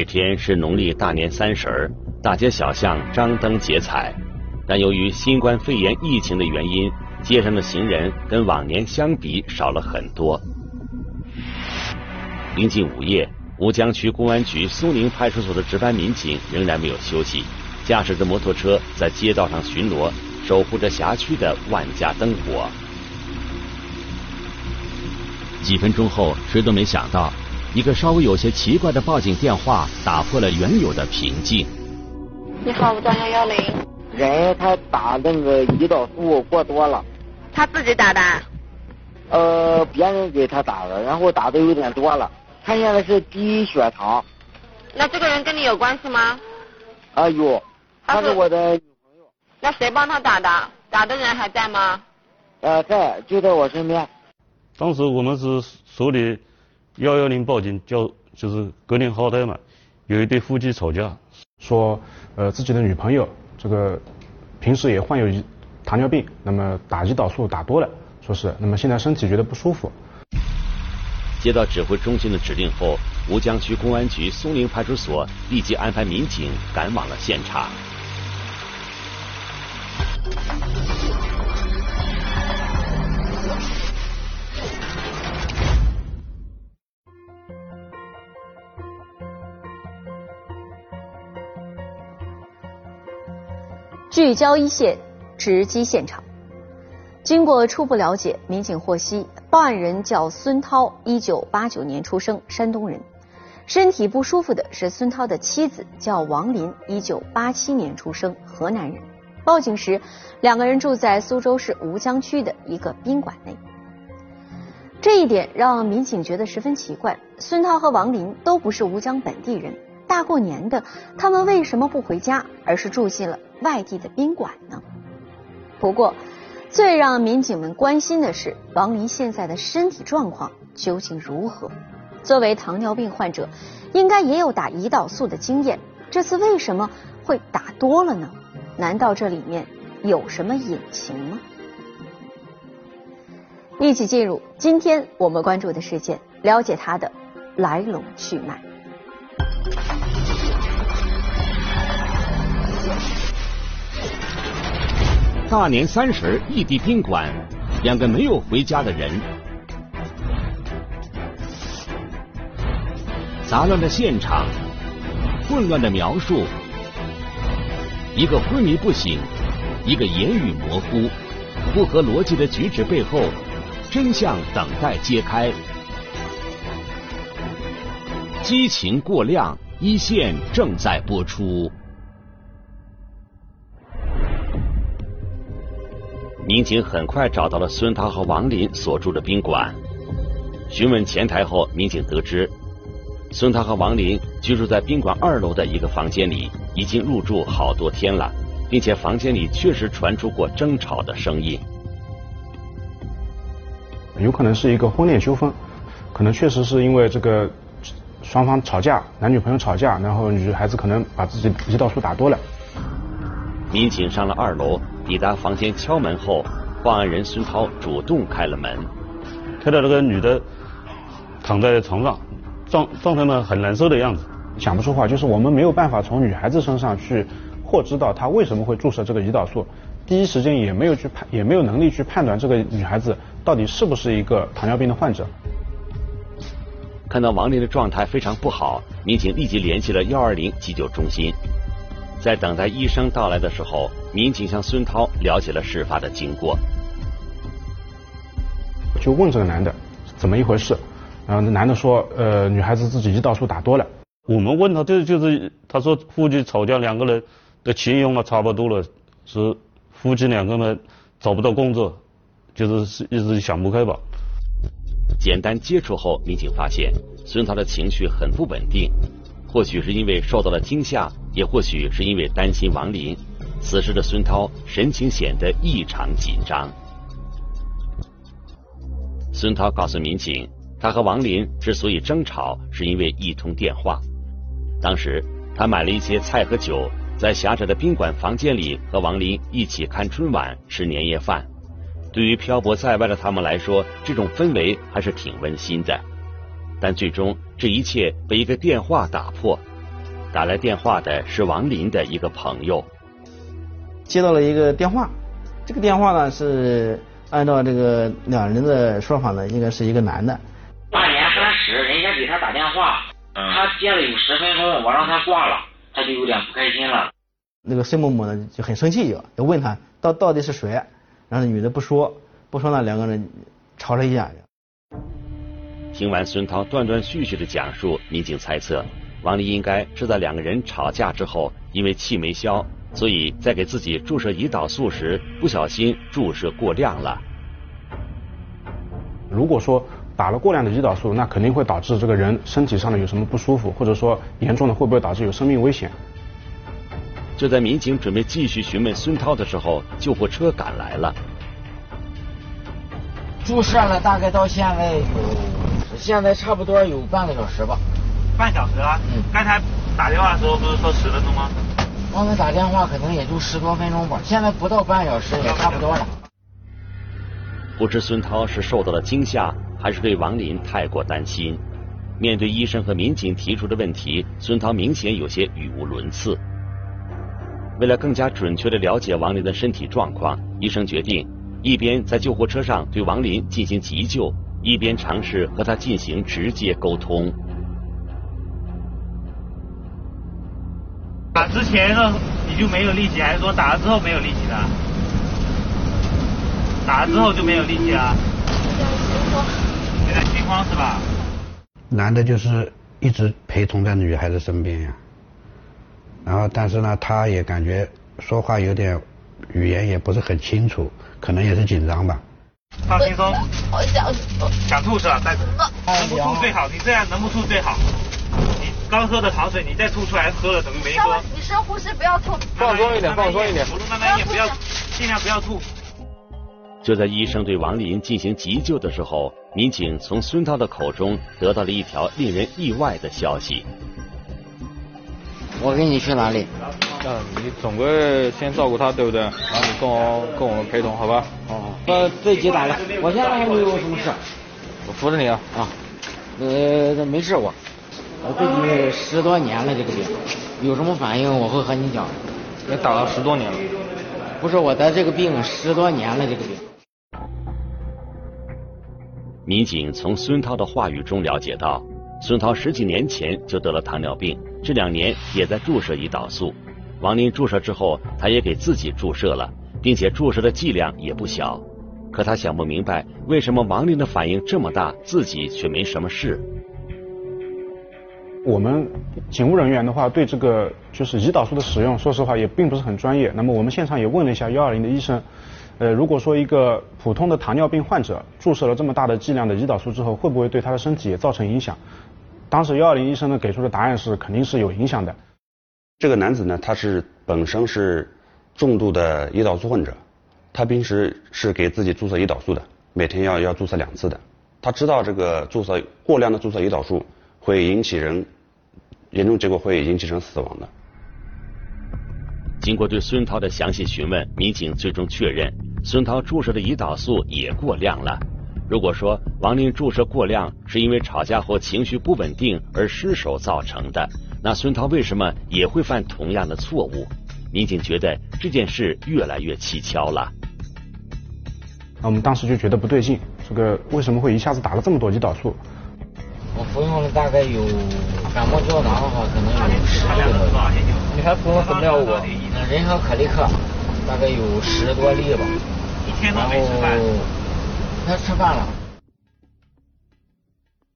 这天是农历大年三十儿，大街小巷张灯结彩，但由于新冠肺炎疫情的原因，街上的行人跟往年相比少了很多。临近午夜，吴江区公安局苏宁派出所的值班民警仍然没有休息，驾驶着摩托车在街道上巡逻，守护着辖区的万家灯火。几分钟后，谁都没想到。一个稍微有些奇怪的报警电话打破了原有的平静。你好，幺幺零。人他打那个胰岛素过多了。他自己打的？呃，别人给他打的，然后打的有点多了。他现在是低血糖。那这个人跟你有关系吗？啊有，他是我的女朋友。那谁帮他打的？打的人还在吗？呃，在，就在我身边。当时我们是手里。幺幺零报警叫就是格林豪泰嘛，有一对夫妻吵架，说呃自己的女朋友这个平时也患有糖尿病，那么打胰岛素打多了，说是那么现在身体觉得不舒服。接到指挥中心的指令后，吴江区公安局松陵派出所立即安排民警赶往了现场。聚焦一线，直击现场。经过初步了解，民警获悉，报案人叫孙涛，一九八九年出生，山东人。身体不舒服的是孙涛的妻子，叫王林，一九八七年出生，河南人。报警时，两个人住在苏州市吴江区的一个宾馆内。这一点让民警觉得十分奇怪。孙涛和王林都不是吴江本地人。大过年的，他们为什么不回家，而是住进了外地的宾馆呢？不过，最让民警们关心的是王林现在的身体状况究竟如何？作为糖尿病患者，应该也有打胰岛素的经验，这次为什么会打多了呢？难道这里面有什么隐情吗？一起进入今天我们关注的事件，了解它的来龙去脉。大年三十，异地宾馆，两个没有回家的人，杂乱的现场，混乱的描述，一个昏迷不醒，一个言语模糊，不合逻辑的举止背后，真相等待揭开。激情过量，一线正在播出。民警很快找到了孙涛和王林所住的宾馆，询问前台后，民警得知，孙涛和王林居住在宾馆二楼的一个房间里，已经入住好多天了，并且房间里确实传出过争吵的声音。有可能是一个婚恋纠纷，可能确实是因为这个双方吵架，男女朋友吵架，然后女孩子可能把自己胰岛素打多了。民警上了二楼。抵达房间敲门后，报案人孙涛主动开了门。看到这个女的躺在床上，状状态呢很难受的样子，讲不出话。就是我们没有办法从女孩子身上去获知到她为什么会注射这个胰岛素，第一时间也没有去判，也没有能力去判断这个女孩子到底是不是一个糖尿病的患者。看到王林的状态非常不好，民警立即联系了幺二零急救中心。在等待医生到来的时候，民警向孙涛了解了事发的经过，就问这个男的怎么一回事，然后那男的说，呃，女孩子自己胰岛素打多了。我们问他，这就是他说夫妻吵架，两个人的钱用了差不多了，是夫妻两个人找不到工作，就是一直想不开吧。简单接触后，民警发现孙涛的情绪很不稳定。或许是因为受到了惊吓，也或许是因为担心王林。此时的孙涛神情显得异常紧张。孙涛告诉民警，他和王林之所以争吵，是因为一通电话。当时他买了一些菜和酒，在狭窄的宾馆房间里和王林一起看春晚、吃年夜饭。对于漂泊在外的他们来说，这种氛围还是挺温馨的。但最终，这一切被一个电话打破。打来电话的是王林的一个朋友。接到了一个电话，这个电话呢是按照这个两人的说法呢，应该是一个男的。大年三十，人家给他打电话，他接了有十分钟，我让他挂了，他就有点不开心了。那个孙某某呢就很生气，就就问他到到底是谁，然后那女的不说，不说呢两个人吵了一架。听完孙涛断断续续的讲述，民警猜测王丽应该是在两个人吵架之后，因为气没消。所以在给自己注射胰岛素时，不小心注射过量了。如果说打了过量的胰岛素，那肯定会导致这个人身体上的有什么不舒服，或者说严重的会不会导致有生命危险？就在民警准备继续询问孙涛的时候，救护车赶来了。注射了大概到现在有，现在差不多有半个小时吧。半小时啊？嗯。刚才打电话的时候不是说十分钟吗？刚才打电话可能也就十多分钟吧，现在不到半小时也差不多了。不知孙涛是受到了惊吓，还是对王林太过担心。面对医生和民警提出的问题，孙涛明显有些语无伦次。为了更加准确的了解王林的身体状况，医生决定一边在救护车上对王林进行急救，一边尝试和他进行直接沟通。打之前呢你就没有力气，还是说打了之后没有力气的？打了之后就没有力气了？有点心慌是吧？男的就是一直陪同在女孩子身边呀，然后但是呢，他也感觉说话有点语言也不是很清楚，可能也是紧张吧。放轻松。我想吐想吐是吧？再能不吐最好，你这样能不吐最好。你刚喝的糖水，你再吐出来，喝了等于没喝。你深呼吸，不要吐。放松一点，放松一点，慢慢咽，不要，尽量不要吐。就在医生对王林进行急救的时候，民警从孙涛的口中得到了一条令人意外的消息。我跟你去哪里？嗯，你总归先照顾他，对不对？然后你跟我跟我们陪同，好吧？哦。呃，自己打了，我现在还没有什么事。我扶着你啊。啊。呃，没事我。我自己十多年了，这个病有什么反应我会和你讲。也打了十多年了。不是我得这个病十多年了，这个病。民警从孙涛的话语中了解到，孙涛十几年前就得了糖尿病，这两年也在注射胰岛素。王林注射之后，他也给自己注射了，并且注射的剂量也不小。可他想不明白，为什么王林的反应这么大，自己却没什么事。我们警务人员的话，对这个就是胰岛素的使用，说实话也并不是很专业。那么我们现场也问了一下幺二零的医生，呃，如果说一个普通的糖尿病患者注射了这么大的剂量的胰岛素之后，会不会对他的身体也造成影响？当时幺二零医生呢给出的答案是肯定是有影响的。这个男子呢，他是本身是重度的胰岛素患者，他平时是给自己注射胰岛素的，每天要要注射两次的。他知道这个注射过量的注射胰岛素。会引起人严重结果会引起人死亡的。经过对孙涛的详细询问，民警最终确认孙涛注射的胰岛素也过量了。如果说王林注射过量是因为吵架后情绪不稳定而失手造成的，那孙涛为什么也会犯同样的错误？民警觉得这件事越来越蹊跷了。那我们当时就觉得不对劲，这个为什么会一下子打了这么多胰岛素？我服用了大概有感冒胶囊的话，可能有十粒吧。你还服用什么药物？人和可立克，大概有十多粒吧。一天都没吃饭。他吃饭了。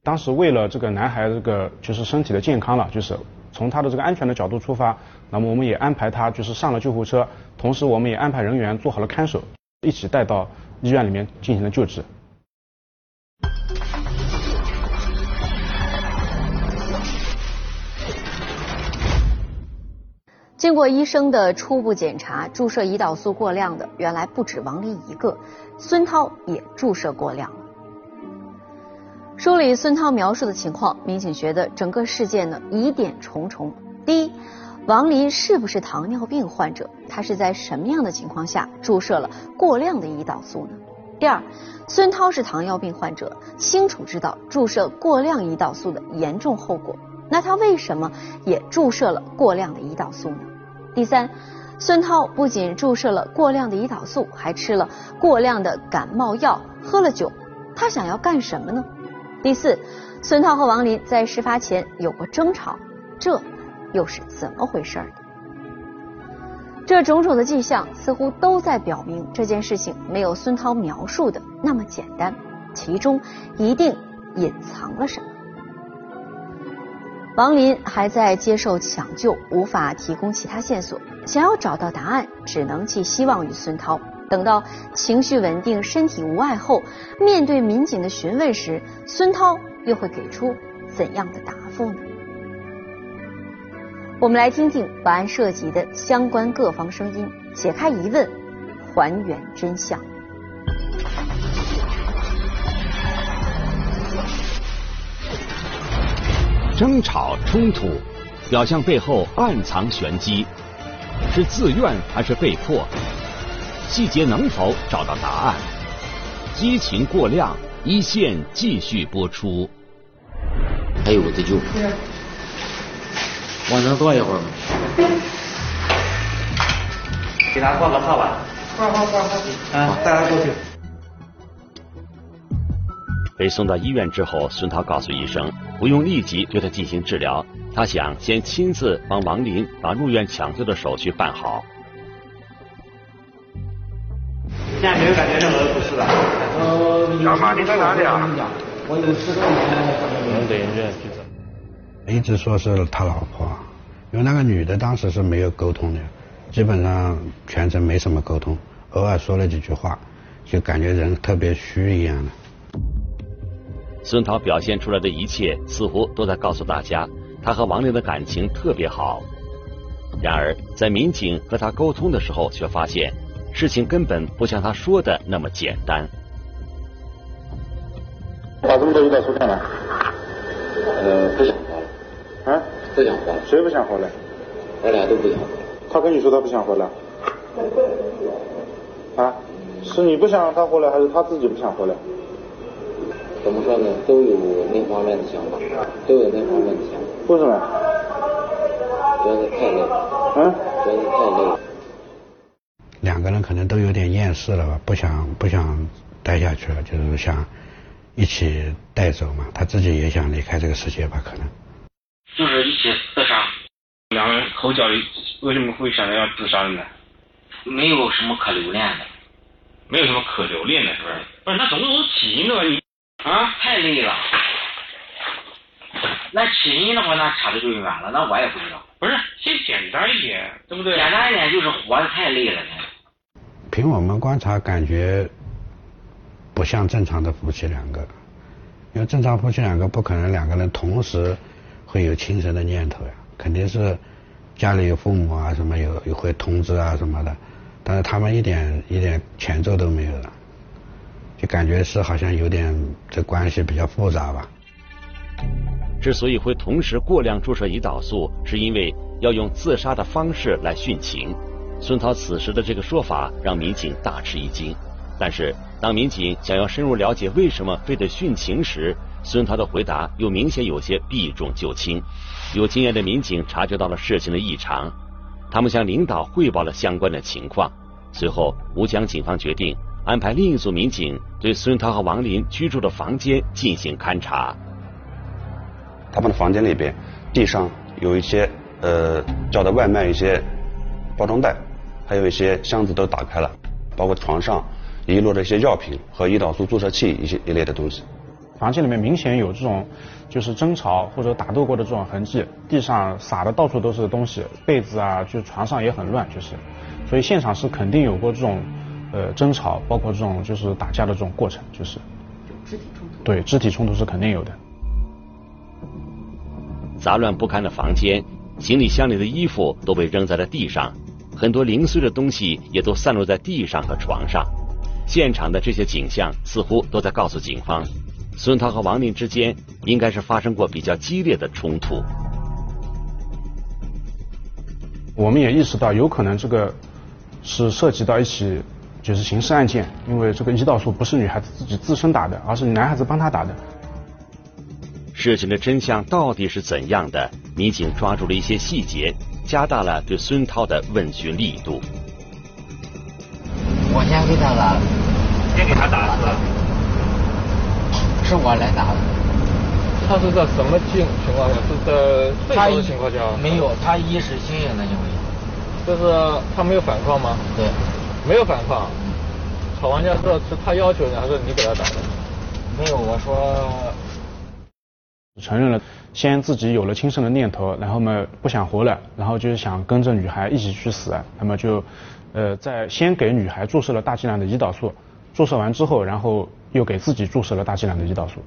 当时为了这个男孩这个就是身体的健康了，就是从他的这个安全的角度出发，那么我们也安排他就是上了救护车，同时我们也安排人员做好了看守，一起带到医院里面进行了救治。经过医生的初步检查，注射胰岛素过量的原来不止王林一个，孙涛也注射过量了。梳理孙涛描述的情况，民警觉得整个事件呢疑点重重。第一，王林是不是糖尿病患者？他是在什么样的情况下注射了过量的胰岛素呢？第二，孙涛是糖尿病患者，清楚知道注射过量胰岛素的严重后果。那他为什么也注射了过量的胰岛素呢？第三，孙涛不仅注射了过量的胰岛素，还吃了过量的感冒药，喝了酒，他想要干什么呢？第四，孙涛和王林在事发前有过争吵，这又是怎么回事呢？这种种的迹象似乎都在表明这件事情没有孙涛描述的那么简单，其中一定隐藏了什么。王林还在接受抢救，无法提供其他线索。想要找到答案，只能寄希望于孙涛。等到情绪稳定、身体无碍后，面对民警的询问时，孙涛又会给出怎样的答复呢？我们来听听本案涉及的相关各方声音，解开疑问，还原真相。争吵冲突，表象背后暗藏玄机，是自愿还是被迫？细节能否找到答案？激情过量，一线继续播出。还有我的酒，往上坐一会儿吗？给他挂个号吧。挂挂挂挂。啊，带他过去。被送到医院之后，孙涛告诉医生，不用立即对他进行治疗，他想先亲自帮王林把入院抢救的手续办好。现在没有感觉任何不适了。小马，你在哪里啊？我有事能等一下去找。一直说是他老婆，因为那个女的当时是没有沟通的，基本上全程没什么沟通，偶尔说了几句话，就感觉人特别虚一样的。孙涛表现出来的一切，似乎都在告诉大家，他和王玲的感情特别好。然而，在民警和他沟通的时候，却发现事情根本不像他说的那么简单。把这么多胰岛素干嘛？呃，不想活了。啊？不想活了。谁不想活了？我俩都不想活。他跟你说他不想活了？啊？是你不想让他活了，还是他自己不想活了？怎么说呢？都有那方面的想法，都有那方面的想法。为什么？觉得太累了。嗯？觉得太累。两个人可能都有点厌世了吧，不想不想待下去了，就是想一起带走嘛。他自己也想离开这个世界吧，可能。就是一起自杀。两个人口角里为什么会想着要自杀呢？没有什么可留恋的。没有什么可留恋的，是不是？不是，那总有起因的吧？你啊，太累了。那起因的话，那扯的就远了，那我也不知道。不是，先简单一点，对不对？简单一点就是活的太累了。凭我们观察，感觉不像正常的夫妻两个，因为正常夫妻两个不可能两个人同时会有轻生的念头呀，肯定是家里有父母啊什么有有会通知啊什么的，但是他们一点一点前奏都没有了。就感觉是好像有点这关系比较复杂吧。之所以会同时过量注射胰岛素，是因为要用自杀的方式来殉情。孙涛此时的这个说法让民警大吃一惊。但是当民警想要深入了解为什么非得殉情时，孙涛的回答又明显有些避重就轻。有经验的民警察觉到了事情的异常，他们向领导汇报了相关的情况。随后，吴江警方决定。安排另一组民警对孙涛和王林居住的房间进行勘查。他们的房间里边，地上有一些呃叫的外卖一些包装袋，还有一些箱子都打开了，包括床上遗落的一些药品和胰岛素注射器一些一类的东西。房间里面明显有这种就是争吵或者打斗过的这种痕迹，地上撒的到处都是东西，被子啊，就床上也很乱，就是，所以现场是肯定有过这种。呃，争吵包括这种就是打架的这种过程，就是肢体冲突。对，肢体冲突是肯定有的。杂乱不堪的房间，行李箱里的衣服都被扔在了地上，很多零碎的东西也都散落在地上和床上。现场的这些景象似乎都在告诉警方，孙涛和王林之间应该是发生过比较激烈的冲突。我们也意识到，有可能这个是涉及到一起。就是刑事案件，因为这个胰岛素不是女孩子自己自身打的，而是男孩子帮她打的。事情的真相到底是怎样的？民警抓住了一些细节，加大了对孙涛的问询力度。我先给他打的，先给他打的是吧？是我来打的。他是在什么情情况下？是在醉酒的情况下？没有，他意识清醒的行为。就是他没有反抗吗？对，没有反抗。吵完架之后是他要求你，还是你给他打的？没有，我说。承认了，先自己有了轻生的念头，然后嘛不想活了，然后就是想跟着女孩一起去死，那么就，呃，在先给女孩注射了大剂量的胰岛素，注射完之后，然后又给自己注射了大剂量的胰岛素。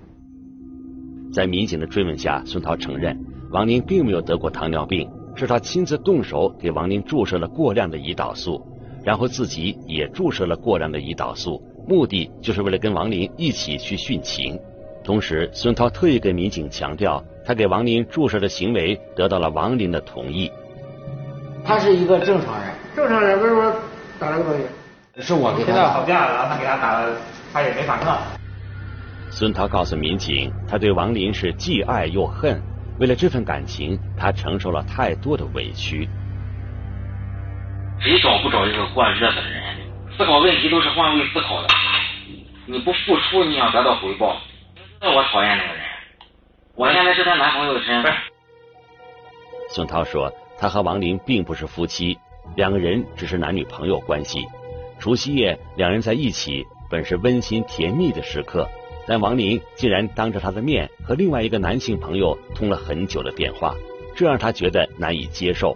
在民警的追问下，孙涛承认王林并没有得过糖尿病，是他亲自动手给王林注射了过量的胰岛素，然后自己也注射了过量的胰岛素，目的就是为了跟王林一起去殉情。同时，孙涛特意跟民警强调，他给王林注射的行为得到了王林的同意。他是一个正常人，正常人为什么打这个东西？是我给他打。吵架，然后他给他打了，他也没反抗。孙涛告诉民警，他对王林是既爱又恨，为了这份感情，他承受了太多的委屈。谁找不找一个过日子的人？思考问题都是换位思考的，你不付出，你想得到回报。那我讨厌那个人，我现在是她男朋友的身份。孙涛说，他和王林并不是夫妻，两个人只是男女朋友关系。除夕夜，两人在一起本是温馨甜蜜的时刻，但王林竟然当着他的面和另外一个男性朋友通了很久的电话，这让他觉得难以接受。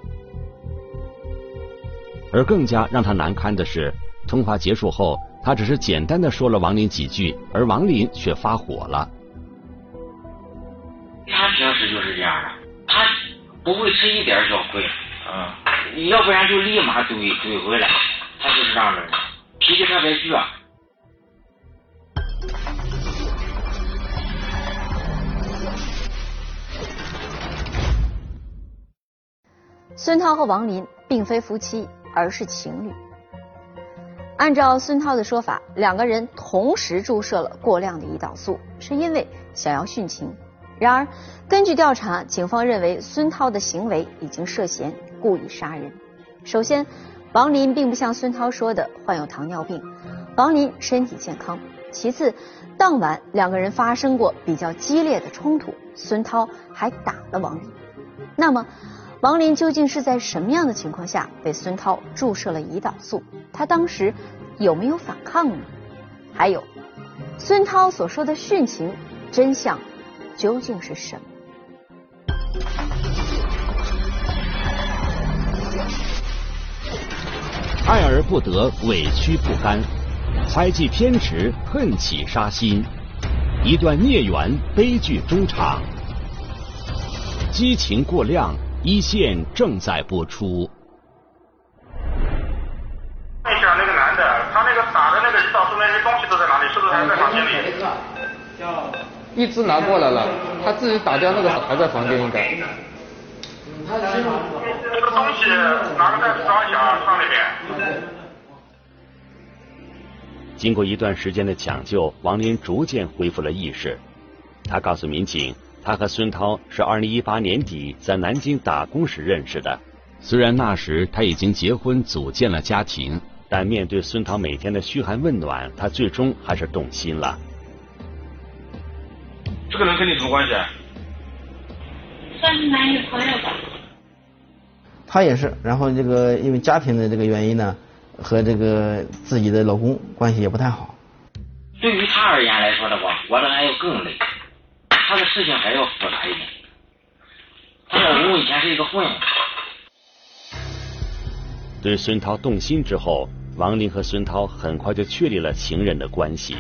而更加让他难堪的是，通话结束后。他只是简单的说了王林几句，而王林却发火了。他平时就是这样的，他不会吃一点小亏，嗯，要不然就立马怼怼回来，他就是这样的人，脾气特别倔。孙涛和王林并非夫妻，而是情侣。按照孙涛的说法，两个人同时注射了过量的胰岛素，是因为想要殉情。然而，根据调查，警方认为孙涛的行为已经涉嫌故意杀人。首先，王林并不像孙涛说的患有糖尿病，王林身体健康。其次，当晚两个人发生过比较激烈的冲突，孙涛还打了王林。那么，王林究竟是在什么样的情况下被孙涛注射了胰岛素？他当时有没有反抗呢？还有，孙涛所说的殉情真相究竟是什么？爱而不得，委屈不甘，猜忌偏执，恨起杀心，一段孽缘，悲剧终场，激情过量。一线正在播出。问一下那个男的，他那个打的那个胰岛素那些东西都在哪里？是不是还在房间里？一只拿过来了，他自己打掉那个还在房间应该。那个东西拿个袋子装一下，放那边。经过一段时间的抢救，王林逐渐恢复了意识。他告诉民警。他和孙涛是二零一八年底在南京打工时认识的。虽然那时他已经结婚组建了家庭，但面对孙涛每天的嘘寒问暖，他最终还是动心了。这个人跟你什么关系？算是男女朋友吧。他也是，然后这个因为家庭的这个原因呢，和这个自己的老公关系也不太好。对于他而言来说的话，我的爱要更累。他的事情还要复杂一点。他老公以前是一个混子。对孙涛动心之后，王林和孙涛很快就确立了情人的关系。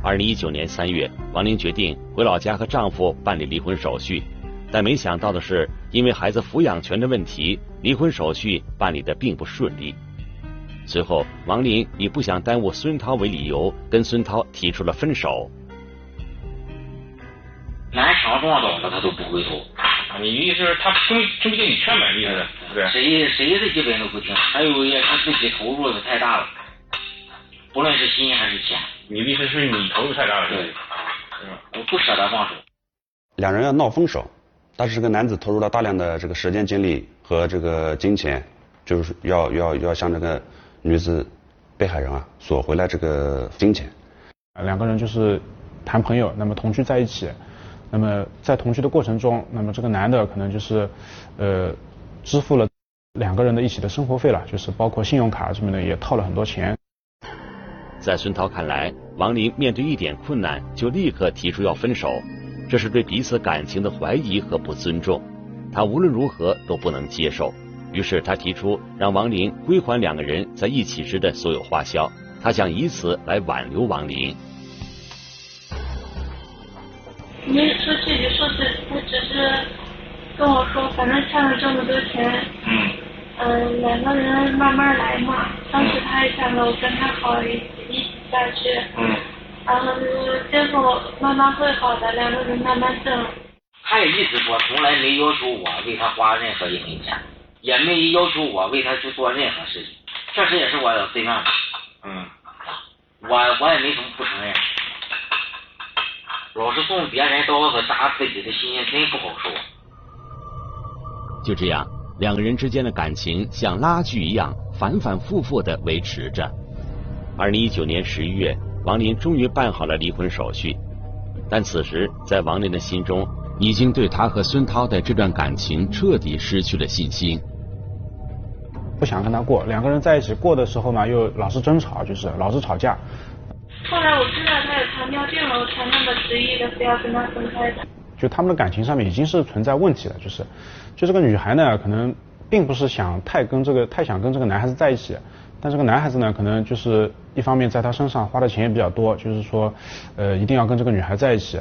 二零一九年三月，王林决定回老家和丈夫办理离婚手续，但没想到的是，因为孩子抚养权的问题，离婚手续办理的并不顺利。随后，王林以不想耽误孙涛为理由，跟孙涛提出了分手。南墙撞倒了，他都不回头。你意思是他听听不进你劝呗？意思是？对。谁谁的基本都不听，还有也他自己投入的太大了，不论是心还是钱。你的意思是你投入太大了？对。我不舍得放手。两人要闹分手，但是这个男子投入了大量的这个时间精力和这个金钱，就是要要要向这个女子被害人啊索回来这个金钱。两个人就是谈朋友，那么同居在一起，那么在同居的过程中，那么这个男的可能就是呃支付了两个人的一起的生活费了，就是包括信用卡什么的也套了很多钱。在孙涛看来，王林面对一点困难就立刻提出要分手，这是对彼此感情的怀疑和不尊重，他无论如何都不能接受。于是他提出让王林归还两个人在一起时的所有花销，他想以此来挽留王林。你说这句说是，他只是跟我说，反正欠了这么多钱，嗯，嗯，两个人慢慢来嘛。当时他还想着我跟他好一一起下去，嗯，然后结果慢慢会好的，两个人慢慢挣。他也一直说，从来没要求我为他花任何一分钱，也没要求我为他去做任何事情。确实也是我自愿的，嗯，我我也没什么不承认。老是送别人刀子扎自己的心，真不好受。就这样，两个人之间的感情像拉锯一样反反复复的维持着。二零一九年十一月，王林终于办好了离婚手续，但此时在王林的心中，已经对他和孙涛的这段感情彻底失去了信心。不想跟他过，两个人在一起过的时候呢，又老是争吵，就是老是吵架。后来我知道他有糖尿病了，我才那么执意的非要跟他分开的。就他们的感情上面已经是存在问题了，就是，就这个女孩呢，可能并不是想太跟这个太想跟这个男孩子在一起，但这个男孩子呢，可能就是一方面在他身上花的钱也比较多，就是说，呃，一定要跟这个女孩在一起。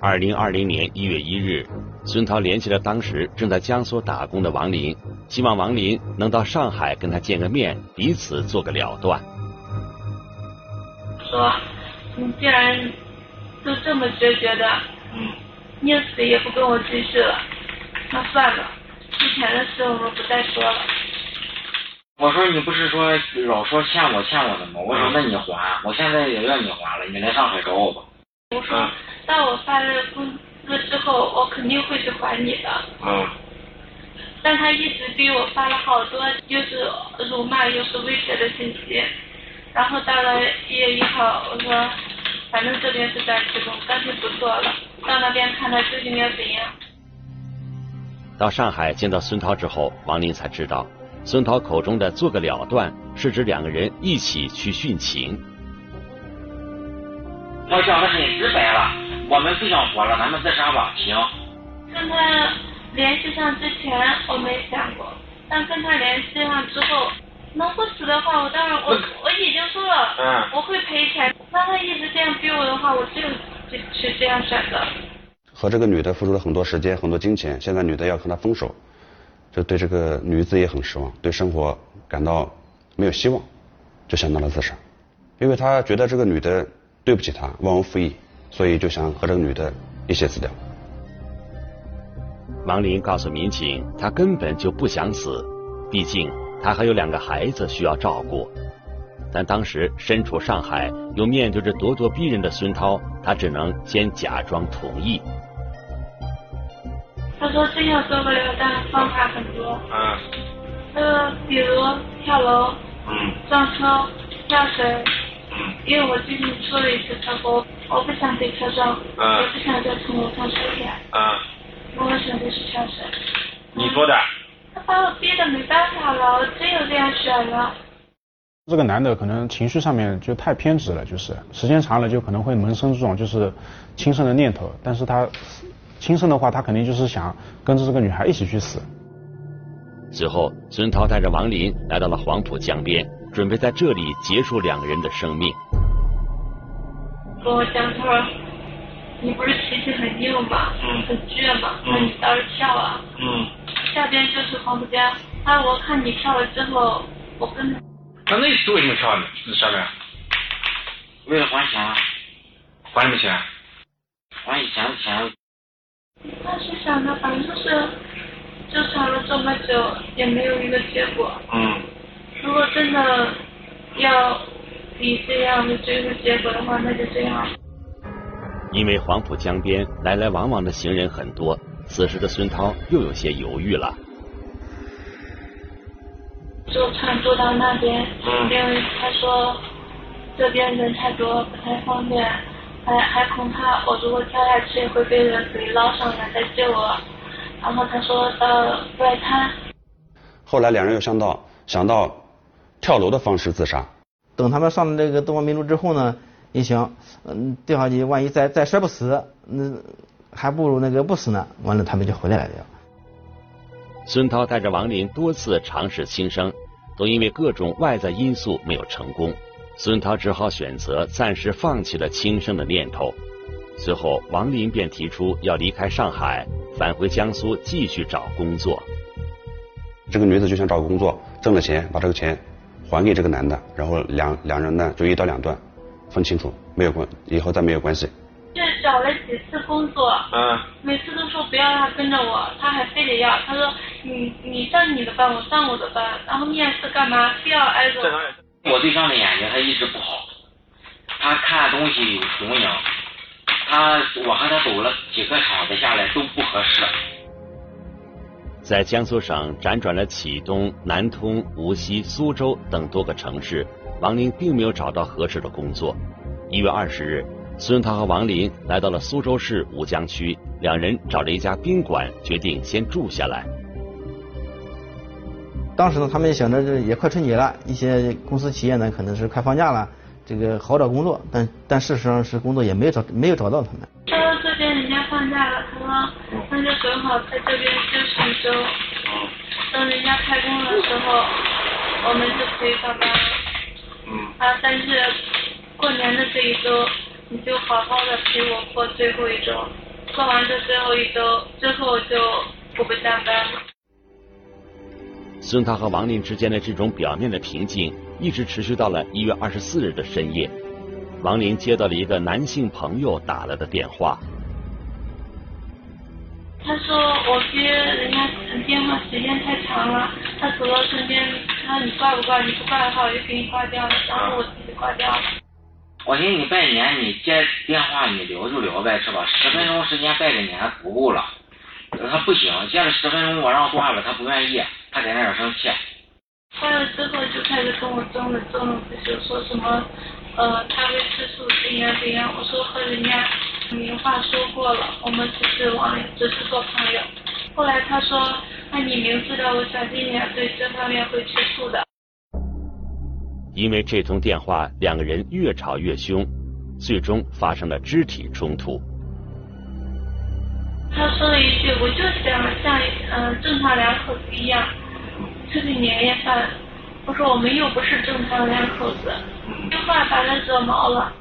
二零二零年一月一日，孙涛联系了当时正在江苏打工的王林，希望王林能到上海跟他见个面，彼此做个了断。说，你既然都这么决绝的，嗯，宁死也不跟我继续了，那算了，之前的事我们不再说了。我说你不是说老说欠我欠我的吗？我说那你还，我现在也让你还了，你来上海找我吧。我说，到我发了工资之后，我肯定会去还你的。嗯。但他一直逼我发了好多，又是辱骂又是威胁的信息。然后到了一月一号，我说，反正这边是在施工，干脆不做了，到那边看他究竟要怎样。到上海见到孙涛之后，王林才知道，孙涛口中的做个了断，是指两个人一起去殉情。我讲的很直白了，我们不想活了，咱们自杀吧，行。跟他联系上之前，我没想过，但跟他联系上之后。能不死的话，我当然我我已经说了，嗯，我会赔钱。那他一直这样逼我的话，我只有去这样选择。和这个女的付出了很多时间、很多金钱，现在女的要和他分手，就对这个女子也很失望，对生活感到没有希望，就想到了自杀。因为他觉得这个女的对不起他，忘恩负义，所以就想和这个女的一起死掉。王林告诉民警，他根本就不想死，毕竟。他还有两个孩子需要照顾，但当时身处上海，又面对着咄咄逼人的孙涛，他只能先假装同意。他说真要做不了，但方法很多。嗯。呃，比如跳楼。嗯。撞车、跳水。嗯。因为我最近出了一次车祸，我不想被车撞。嗯。也不想在从楼上摔下来。嗯。我选择是跳水。你说的。他把我逼得没办法了，我只有这样选了。这个男的可能情绪上面就太偏执了，就是时间长了就可能会萌生这种就是轻生的念头。但是他轻生的话，他肯定就是想跟着这个女孩一起去死。随后，孙涛带着王林来到了黄浦江边，准备在这里结束两个人的生命。跟我讲他说，你不是脾气很硬吗？嗯。很倔吗？那你倒是跳啊。嗯。下边就是黄浦江，那我看你跳了之后，我跟。那那是为什么跳呢？下面？为了还钱。还什么钱？还以前的钱。当时想的，反正就是，纠缠了这么久，也没有一个结果。嗯。如果真的要以这样的最后结果的话，那就这样。因为黄浦江边来来往往的行人很多，此时的孙涛又有些犹豫了。坐船坐到那边，因为他说这边人太多不太方便，还还恐怕我如果跳下去会被人给捞上来再救我。然后他说到外滩。后来两人又想到想到跳楼的方式自杀。等他们上了那个东方明珠之后呢，一想，嗯，掉下去万一再再摔不死，那还不如那个不死呢。完了，他们就回来了。孙涛带着王林多次尝试轻生，都因为各种外在因素没有成功。孙涛只好选择暂时放弃了轻生的念头。随后，王林便提出要离开上海，返回江苏继续找工作。这个女子就想找个工作，挣了钱把这个钱还给这个男的，然后两两人呢就一刀两断，分清楚，没有关，以后再没有关系。这找了几次工作，嗯，每次都说不要他跟着我，他还非得要。他说你你上你的班，我上我的班，然后面试干嘛非要挨着。我我对象的眼睛他一直不好，他看东西有重影，他我和他走了几个厂子下来都不合适。在江苏省辗转了启东、南通、无锡、苏州等多个城市，王林并没有找到合适的工作。一月二十日。孙涛和王林来到了苏州市吴江区，两人找了一家宾馆，决定先住下来。当时呢，他们想着这也快春节了，一些公司企业呢可能是快放假了，这个好找工作，但但事实上是工作也没有找没有找到他们。他说这边人家放假了，他说那就正好在这边休息一周，等人家开工的时候，我们就可以上班了。嗯。啊，但是过年的这一周。你就好好的陪我过最后一周，过完这最后一周之后就我不上班了。孙涛和王林之间的这种表面的平静，一直持续到了一月二十四日的深夜。王林接到了一个男性朋友打来的电话。他说我接人家电话时间太长了，他走到身边，他说你挂不挂？你不挂的话，我就给你挂掉了。然后我自己挂掉了。我寻思你拜年，你接电话你留就留呗，是吧？十分钟时间拜个年不够了。他不行，接了十分钟我让挂了，他不愿意，他在那儿生气。挂了之后就开始跟我争论争论不休，说什么呃他会吃醋怎样怎样。我说和人家明话说过了，我们只是网友，只是做朋友。后来他说，那你明知道我小心点，对这方面会吃醋的。因为这通电话，两个人越吵越凶，最终发生了肢体冲突。他说了一句：“我就想像嗯正常两口子一样吃个年夜饭。”我说：“我们又不是正常两口子。”这话把他惹毛了。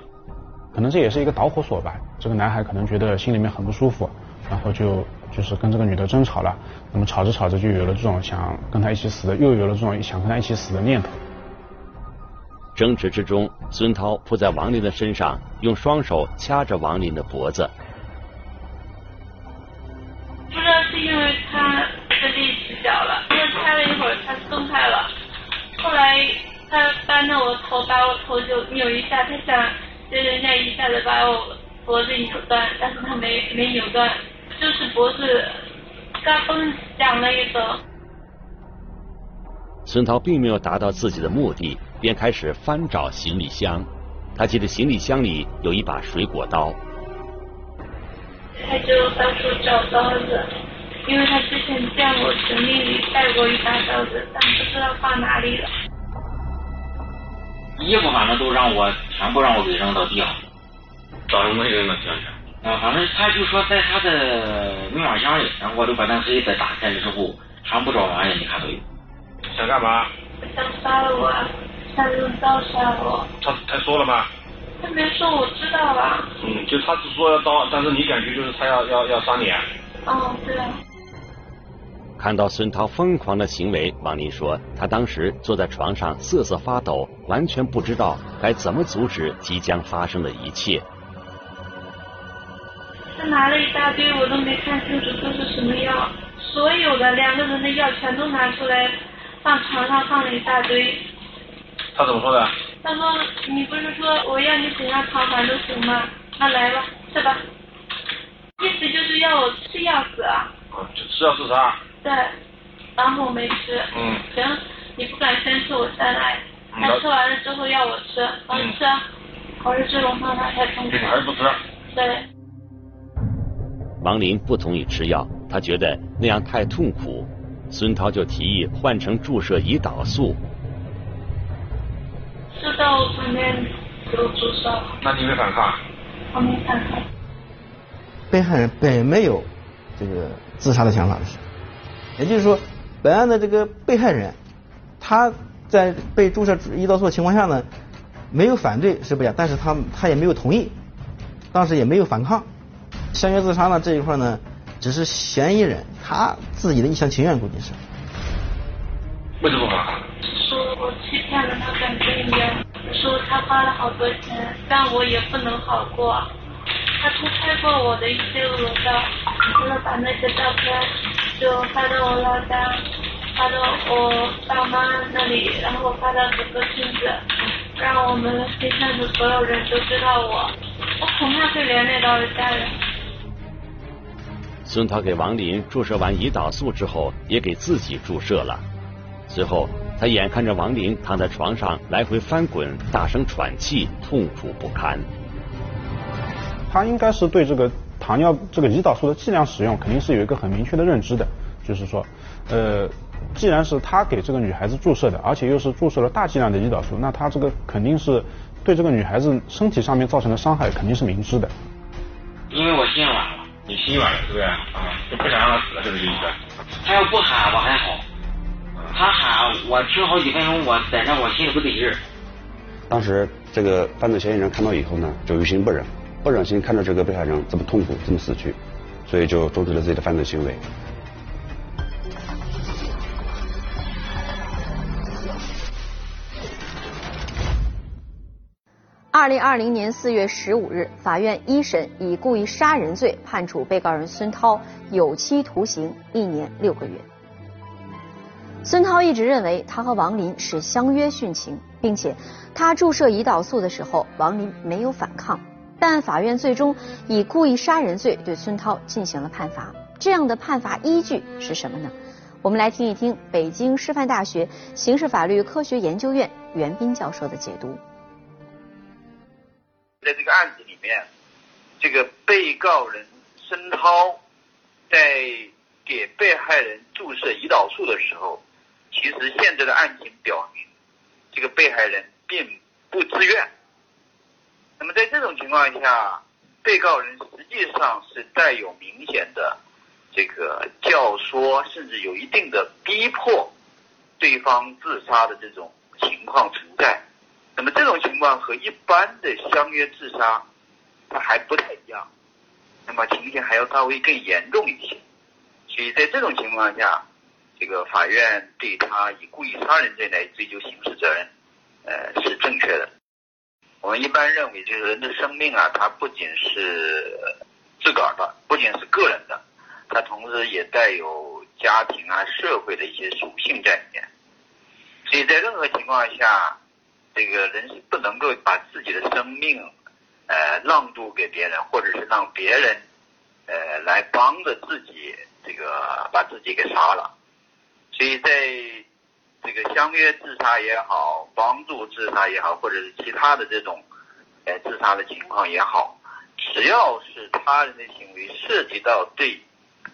可能这也是一个导火索吧。这个男孩可能觉得心里面很不舒服，然后就就是跟这个女的争吵了。那么吵着吵着就有了这种想跟她一起死的，又有了这种想跟她一起死的念头。争执之中，孙涛扑在王林的身上，用双手掐着王林的脖子。不知道是因为他的力气小了，因为掐了一会儿，他松开了。后来他扳着我头，把我头就扭一下，他想就人家一下子把我脖子扭断，但是他没没扭断，就是脖子嘎嘣响了一声。孙涛并没有达到自己的目的，便开始翻找行李箱。他记得行李箱里有一把水果刀。他就到处找刀子，因为他之前见我行李里带过一把刀子，但不知道放哪里了。衣服反正都让我全部让我给扔到地上。找什么东西扔到地上？啊，反正他就说在他的密码箱里，然后我就把那黑子打开了之后，全部找完也没看到有。想干嘛？想杀了我，想用刀杀我。他他说了吗？他没说，我知道了。嗯，就他只说要刀，但是你感觉就是他要要要杀你啊？哦，对啊。看到孙涛疯狂的行为，王林说，他当时坐在床上瑟瑟发抖，完全不知道该怎么阻止即将发生的一切。他拿了一大堆，我都没看清楚这是什么药，所有的两个人的药全都拿出来。放床上放了一大堆。他怎么说的？他说：“你不是说我要你怎样偿还都行吗？那来吧，这是吧？意思就是要我吃药死啊。吃药自杀。对，然后我没吃。嗯。行，你不敢先吃，我再来。他吃完了之后要我吃，我吃。我是这种方法太痛苦。还是不吃？对。王林不同意吃药，他觉得那样太痛苦。孙涛就提议换成注射胰岛素。知道旁边有注射。那你没反抗？我没反抗。被害人本没有这个自杀的想法的，也就是说，本案的这个被害人，他在被注射胰岛素的情况下呢，没有反对是不假，但是他他也没有同意，当时也没有反抗。相约自杀呢这一块呢，只是嫌疑人他自己的一厢情愿，估计是。为什么？说我欺骗了他感情一样，说他花了好多钱，但我也不能好过。他偷拍过我的一些裸照，除了把那些照片就发到我老家，发到我爸妈那里，然后发到整个村子，让我们新村的所有人都知道我，我恐怕会连累到了家人。孙涛给王林注射完胰岛素之后，也给自己注射了。随后，他眼看着王林躺在床上来回翻滚，大声喘气，痛苦不堪。他应该是对这个糖尿这个胰岛素的剂量使用肯定是有一个很明确的认知的，就是说，呃，既然是他给这个女孩子注射的，而且又是注射了大剂量的胰岛素，那他这个肯定是对这个女孩子身体上面造成的伤害肯定是明知的。因为我心软了，你心软了是不是？啊，就不想让她死了，是不是意思？他要不喊我还好，他喊我听好几分钟，我在那我心里不得劲儿。当时这个犯罪嫌疑人看到以后呢，就于心不忍。不忍心看到这个被害人这么痛苦、这么死去，所以就终止了自己的犯罪行为。二零二零年四月十五日，法院一审以故意杀人罪判处被告人孙涛有期徒刑一年六个月。孙涛一直认为他和王林是相约殉情，并且他注射胰岛素的时候，王林没有反抗。但法院最终以故意杀人罪对孙涛进行了判罚，这样的判罚依据是什么呢？我们来听一听北京师范大学刑事法律科学研究院袁斌教授的解读。在这个案子里面，这个被告人孙涛在给被害人注射胰岛素的时候，其实现在的案情表明，这个被害人并不自愿。那么在这种情况下，被告人实际上是带有明显的这个教唆，甚至有一定的逼迫对方自杀的这种情况存在。那么这种情况和一般的相约自杀，它还不太一样。那么情形还要稍微更严重一些。所以在这种情况下，这个法院对他以故意杀人罪来追究刑事责任，呃，是正确的。我们一般认为，就是人的生命啊，它不仅是自个儿的，不仅是个人的，它同时也带有家庭啊、社会的一些属性在里面。所以在任何情况下，这个人是不能够把自己的生命呃让渡给别人，或者是让别人呃来帮着自己这个把自己给杀了。所以在这个相约自杀也好，帮助自杀也好，或者是其他的这种，呃，自杀的情况也好，只要是他人的行为涉及到对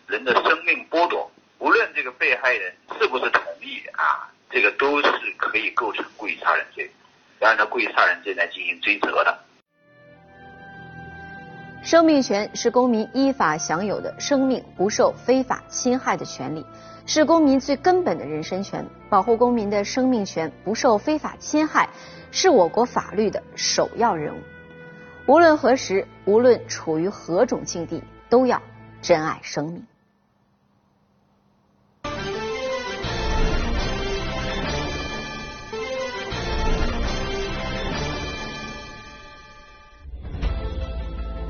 人的生命剥夺，无论这个被害人是不是同意啊，这个都是可以构成故意杀人罪，按照故意杀人罪来进行追责的。生命权是公民依法享有的生命不受非法侵害的权利。是公民最根本的人身权，保护公民的生命权不受非法侵害，是我国法律的首要任务。无论何时，无论处于何种境地，都要珍爱生命。